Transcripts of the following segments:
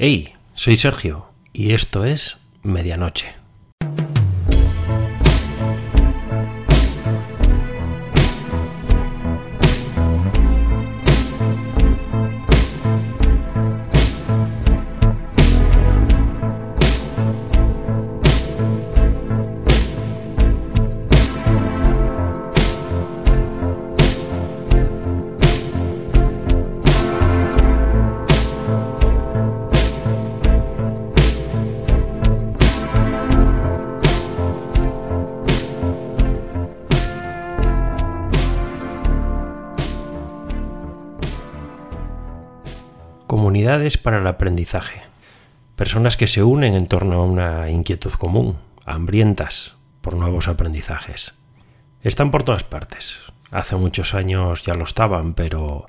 Hey, soy Sergio y esto es Medianoche. Para el aprendizaje. Personas que se unen en torno a una inquietud común, hambrientas por nuevos aprendizajes. Están por todas partes. Hace muchos años ya lo estaban, pero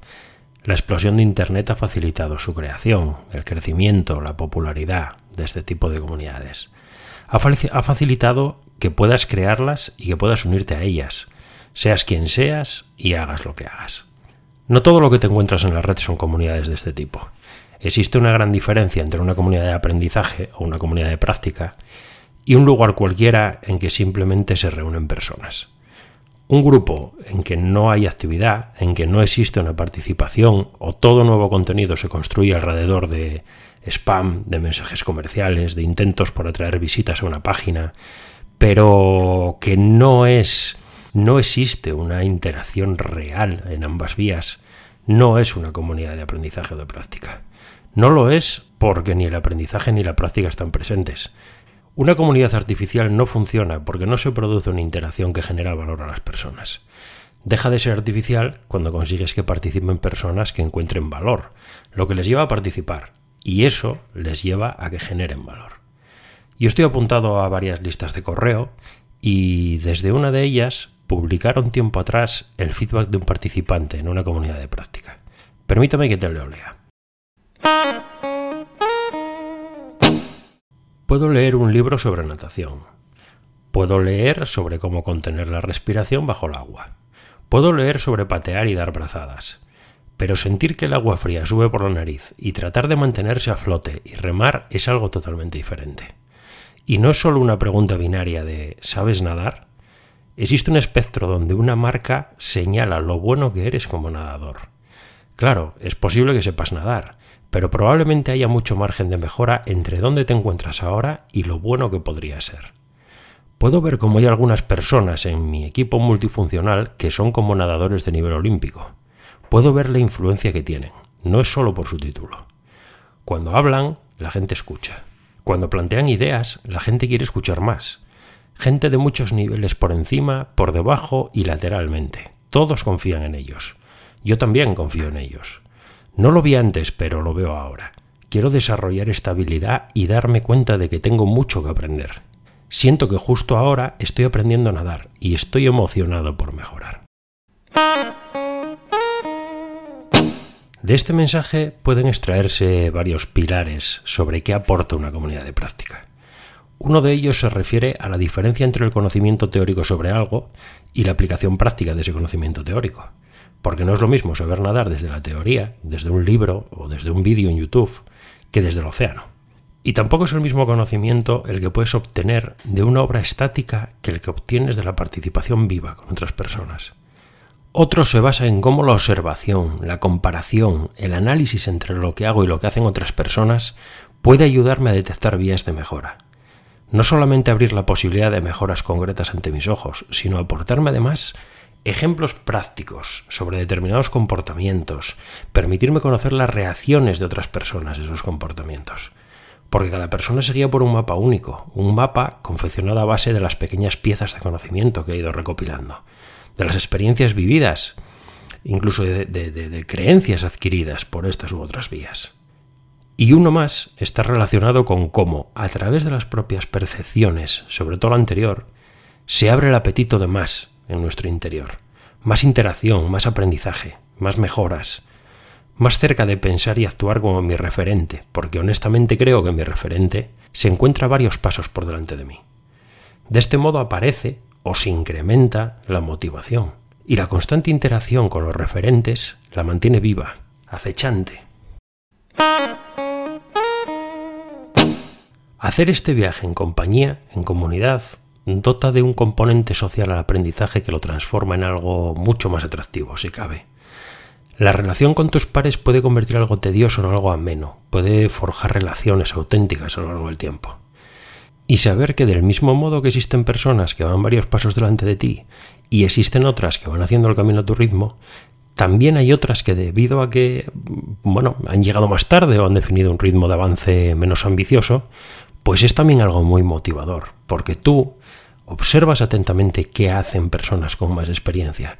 la explosión de Internet ha facilitado su creación, el crecimiento, la popularidad de este tipo de comunidades. Ha facilitado que puedas crearlas y que puedas unirte a ellas, seas quien seas y hagas lo que hagas. No todo lo que te encuentras en la red son comunidades de este tipo. Existe una gran diferencia entre una comunidad de aprendizaje o una comunidad de práctica y un lugar cualquiera en que simplemente se reúnen personas. Un grupo en que no hay actividad, en que no existe una participación o todo nuevo contenido se construye alrededor de spam, de mensajes comerciales, de intentos por atraer visitas a una página, pero que no es no existe una interacción real en ambas vías, no es una comunidad de aprendizaje o de práctica. No lo es porque ni el aprendizaje ni la práctica están presentes. Una comunidad artificial no funciona porque no se produce una interacción que genera valor a las personas. Deja de ser artificial cuando consigues que participen personas que encuentren valor, lo que les lleva a participar, y eso les lleva a que generen valor. Yo estoy apuntado a varias listas de correo y desde una de ellas publicaron tiempo atrás el feedback de un participante en una comunidad de práctica. Permítame que te lo lea. Puedo leer un libro sobre natación. Puedo leer sobre cómo contener la respiración bajo el agua. Puedo leer sobre patear y dar brazadas. Pero sentir que el agua fría sube por la nariz y tratar de mantenerse a flote y remar es algo totalmente diferente. Y no es solo una pregunta binaria de ¿sabes nadar? Existe un espectro donde una marca señala lo bueno que eres como nadador. Claro, es posible que sepas nadar, pero probablemente haya mucho margen de mejora entre dónde te encuentras ahora y lo bueno que podría ser. Puedo ver cómo hay algunas personas en mi equipo multifuncional que son como nadadores de nivel olímpico. Puedo ver la influencia que tienen, no es solo por su título. Cuando hablan, la gente escucha. Cuando plantean ideas, la gente quiere escuchar más. Gente de muchos niveles por encima, por debajo y lateralmente. Todos confían en ellos. Yo también confío en ellos. No lo vi antes, pero lo veo ahora. Quiero desarrollar esta habilidad y darme cuenta de que tengo mucho que aprender. Siento que justo ahora estoy aprendiendo a nadar y estoy emocionado por mejorar. De este mensaje pueden extraerse varios pilares sobre qué aporta una comunidad de práctica. Uno de ellos se refiere a la diferencia entre el conocimiento teórico sobre algo y la aplicación práctica de ese conocimiento teórico. Porque no es lo mismo saber nadar desde la teoría, desde un libro o desde un vídeo en YouTube, que desde el océano. Y tampoco es el mismo conocimiento el que puedes obtener de una obra estática que el que obtienes de la participación viva con otras personas. Otro se basa en cómo la observación, la comparación, el análisis entre lo que hago y lo que hacen otras personas puede ayudarme a detectar vías de mejora no solamente abrir la posibilidad de mejoras concretas ante mis ojos, sino aportarme además ejemplos prácticos sobre determinados comportamientos, permitirme conocer las reacciones de otras personas a esos comportamientos. Porque cada persona sería por un mapa único, un mapa confeccionado a base de las pequeñas piezas de conocimiento que he ido recopilando, de las experiencias vividas, incluso de, de creencias adquiridas por estas u otras vías. Y uno más está relacionado con cómo, a través de las propias percepciones, sobre todo lo anterior, se abre el apetito de más en nuestro interior. Más interacción, más aprendizaje, más mejoras, más cerca de pensar y actuar como mi referente, porque honestamente creo que mi referente se encuentra varios pasos por delante de mí. De este modo aparece o se incrementa la motivación, y la constante interacción con los referentes la mantiene viva, acechante. Hacer este viaje en compañía, en comunidad, dota de un componente social al aprendizaje que lo transforma en algo mucho más atractivo, si cabe. La relación con tus pares puede convertir algo tedioso en algo ameno, puede forjar relaciones auténticas a lo largo del tiempo. Y saber que del mismo modo que existen personas que van varios pasos delante de ti y existen otras que van haciendo el camino a tu ritmo, también hay otras que debido a que, bueno, han llegado más tarde o han definido un ritmo de avance menos ambicioso, pues es también algo muy motivador, porque tú observas atentamente qué hacen personas con más experiencia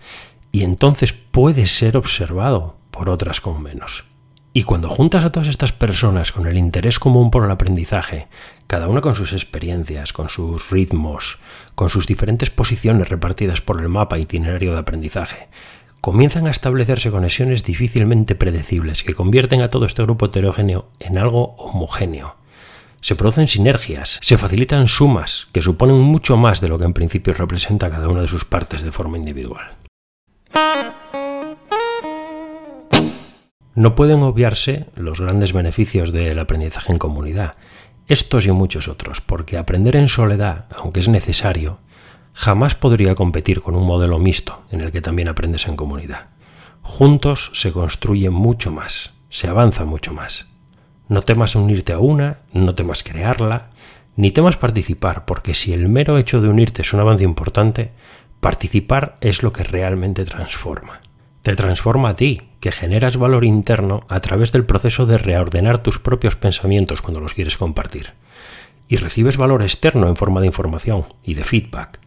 y entonces puedes ser observado por otras con menos. Y cuando juntas a todas estas personas con el interés común por el aprendizaje, cada una con sus experiencias, con sus ritmos, con sus diferentes posiciones repartidas por el mapa itinerario de aprendizaje, comienzan a establecerse conexiones difícilmente predecibles que convierten a todo este grupo heterogéneo en algo homogéneo, se producen sinergias, se facilitan sumas que suponen mucho más de lo que en principio representa cada una de sus partes de forma individual. No pueden obviarse los grandes beneficios del aprendizaje en comunidad, estos y muchos otros, porque aprender en soledad, aunque es necesario, jamás podría competir con un modelo mixto en el que también aprendes en comunidad. Juntos se construye mucho más, se avanza mucho más. No temas unirte a una, no temas crearla, ni temas participar, porque si el mero hecho de unirte es un avance importante, participar es lo que realmente transforma. Te transforma a ti, que generas valor interno a través del proceso de reordenar tus propios pensamientos cuando los quieres compartir. Y recibes valor externo en forma de información y de feedback.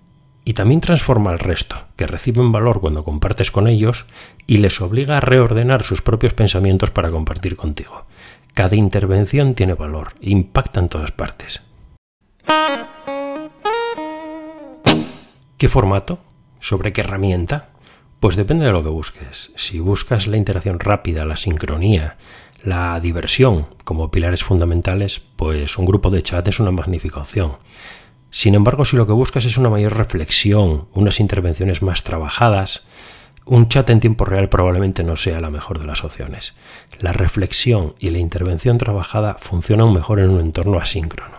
Y también transforma al resto, que reciben valor cuando compartes con ellos y les obliga a reordenar sus propios pensamientos para compartir contigo. Cada intervención tiene valor, impacta en todas partes. ¿Qué formato? ¿Sobre qué herramienta? Pues depende de lo que busques. Si buscas la interacción rápida, la sincronía, la diversión como pilares fundamentales, pues un grupo de chat es una magnífica opción. Sin embargo, si lo que buscas es una mayor reflexión, unas intervenciones más trabajadas, un chat en tiempo real probablemente no sea la mejor de las opciones. La reflexión y la intervención trabajada funcionan mejor en un entorno asíncrono.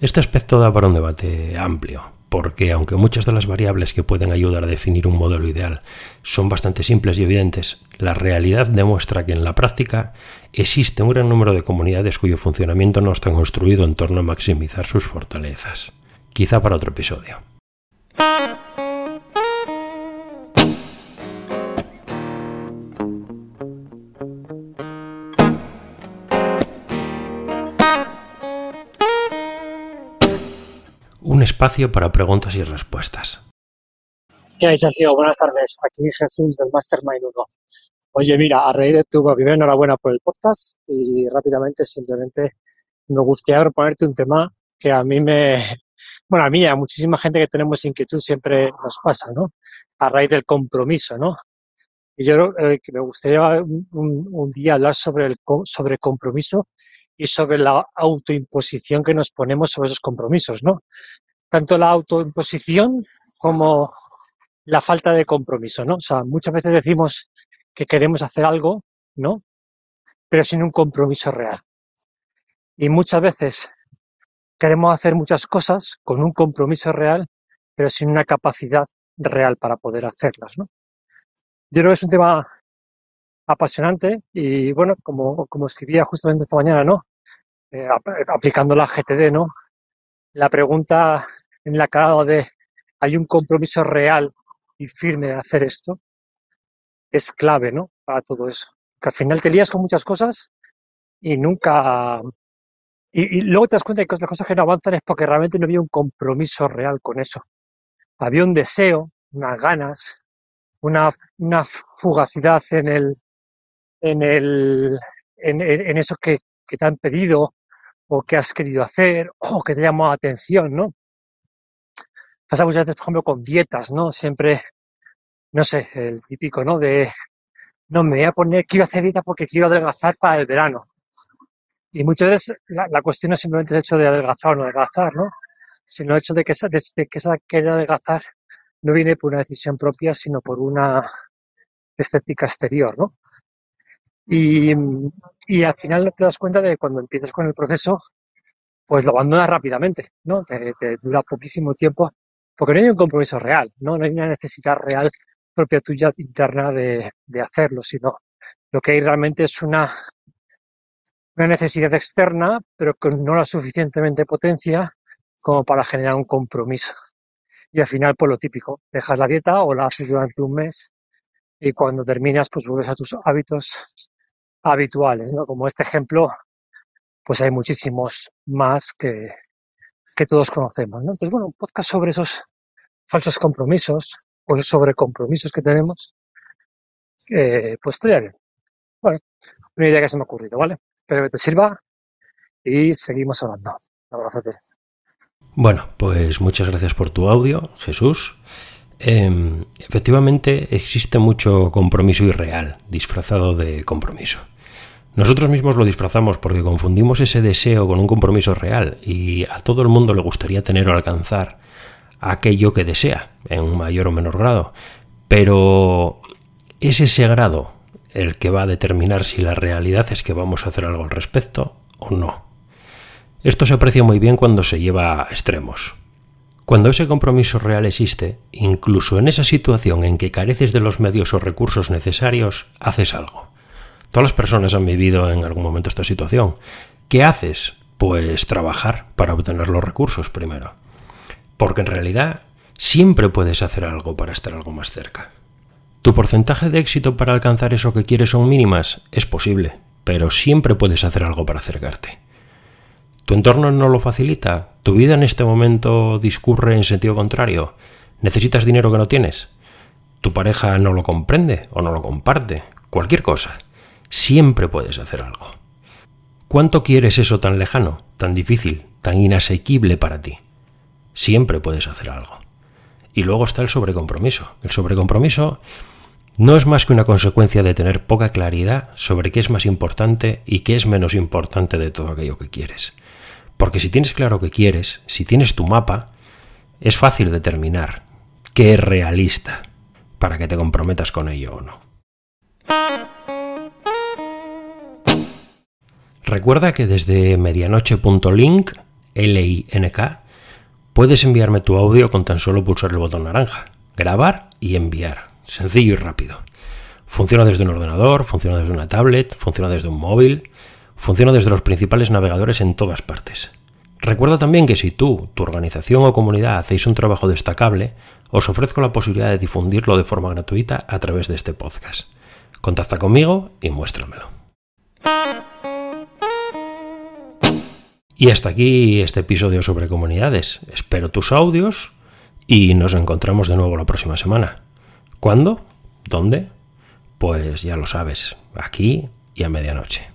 Este aspecto da para un debate amplio, porque aunque muchas de las variables que pueden ayudar a definir un modelo ideal son bastante simples y evidentes, la realidad demuestra que en la práctica existe un gran número de comunidades cuyo funcionamiento no está construido en torno a maximizar sus fortalezas. Quizá para otro episodio. Espacio para preguntas y respuestas. ¿Qué hay, Sergio? Buenas tardes. Aquí Jesús del Mastermind 1. Oye, mira, a raíz de tu primera enhorabuena por el podcast y rápidamente simplemente me gustaría proponerte un tema que a mí me, bueno, a mí y a muchísima gente que tenemos inquietud siempre nos pasa, ¿no? A raíz del compromiso, ¿no? Y yo eh, me gustaría un, un, día hablar sobre el sobre compromiso y sobre la autoimposición que nos ponemos sobre esos compromisos, ¿no? Tanto la autoimposición como la falta de compromiso, ¿no? O sea, muchas veces decimos que queremos hacer algo, ¿no? Pero sin un compromiso real. Y muchas veces queremos hacer muchas cosas con un compromiso real, pero sin una capacidad real para poder hacerlas, ¿no? Yo creo que es un tema apasionante y bueno, como, como escribía justamente esta mañana, ¿no? Eh, aplicando la GTD, ¿no? La pregunta en la cara de hay un compromiso real y firme de hacer esto es clave, ¿no? Para todo eso. Que al final te lías con muchas cosas y nunca. Y, luego te das cuenta de que las cosas que no avanzan es porque realmente no había un compromiso real con eso. Había un deseo, unas ganas, una, fugacidad en el, en el, en, en eso que, que te han pedido o qué has querido hacer o que te llamó la atención, ¿no? Pasa muchas veces, por ejemplo, con dietas, ¿no? Siempre, no sé, el típico, ¿no? De, no, me voy a poner, quiero hacer dieta porque quiero adelgazar para el verano. Y muchas veces la, cuestión no es simplemente el hecho de adelgazar o no adelgazar, ¿no? Sino el hecho de que esa, de, que esa querer adelgazar no viene por una decisión propia, sino por una estética exterior, ¿no? Y, al final te das cuenta de cuando empiezas con el proceso pues lo abandonas rápidamente, ¿no? Te, dura poquísimo tiempo porque no hay un compromiso real, ¿no? No hay una necesidad real propia tuya interna de, de hacerlo, sino lo que hay realmente es una, una necesidad externa, pero con no la suficientemente potencia como para generar un compromiso. Y al final, pues lo típico, dejas la dieta o la haces durante un mes y cuando terminas, pues vuelves a tus hábitos habituales, ¿no? Como este ejemplo, pues hay muchísimos más que, que todos conocemos, ¿no? Entonces, bueno, un podcast sobre esos falsos compromisos o sobre compromisos que tenemos, eh, pues estaría bien. Bueno, una idea que se me ha ocurrido, ¿vale? Espero que te sirva y seguimos hablando. Un. Bueno, pues muchas gracias por tu audio, Jesús. Em, efectivamente existe mucho compromiso irreal, disfrazado de compromiso. Nosotros mismos lo disfrazamos porque confundimos ese deseo con un compromiso real y a todo el mundo le gustaría tener o alcanzar aquello que desea, en un mayor o menor grado. Pero es ese grado el que va a determinar si la realidad es que vamos a hacer algo al respecto o no. Esto se aprecia muy bien cuando se lleva a extremos. Cuando ese compromiso real existe, incluso en esa situación en que careces de los medios o recursos necesarios, haces algo. Todas las personas han vivido en algún momento esta situación. ¿Qué haces? Pues trabajar para obtener los recursos primero. Porque en realidad siempre puedes hacer algo para estar algo más cerca. ¿Tu porcentaje de éxito para alcanzar eso que quieres son mínimas? Es posible, pero siempre puedes hacer algo para acercarte. ¿Tu entorno no lo facilita? ¿Tu vida en este momento discurre en sentido contrario? ¿Necesitas dinero que no tienes? ¿Tu pareja no lo comprende o no lo comparte? Cualquier cosa. Siempre puedes hacer algo. ¿Cuánto quieres eso tan lejano, tan difícil, tan inasequible para ti? Siempre puedes hacer algo. Y luego está el sobrecompromiso. El sobrecompromiso no es más que una consecuencia de tener poca claridad sobre qué es más importante y qué es menos importante de todo aquello que quieres. Porque si tienes claro qué quieres, si tienes tu mapa, es fácil determinar qué es realista para que te comprometas con ello o no. Recuerda que desde medianoche.link, L-I-N-K, puedes enviarme tu audio con tan solo pulsar el botón naranja, grabar y enviar. Sencillo y rápido. Funciona desde un ordenador, funciona desde una tablet, funciona desde un móvil, Funciona desde los principales navegadores en todas partes. Recuerda también que si tú, tu organización o comunidad hacéis un trabajo destacable, os ofrezco la posibilidad de difundirlo de forma gratuita a través de este podcast. Contacta conmigo y muéstramelo. Y hasta aquí este episodio sobre comunidades. Espero tus audios y nos encontramos de nuevo la próxima semana. ¿Cuándo? ¿Dónde? Pues ya lo sabes, aquí y a medianoche.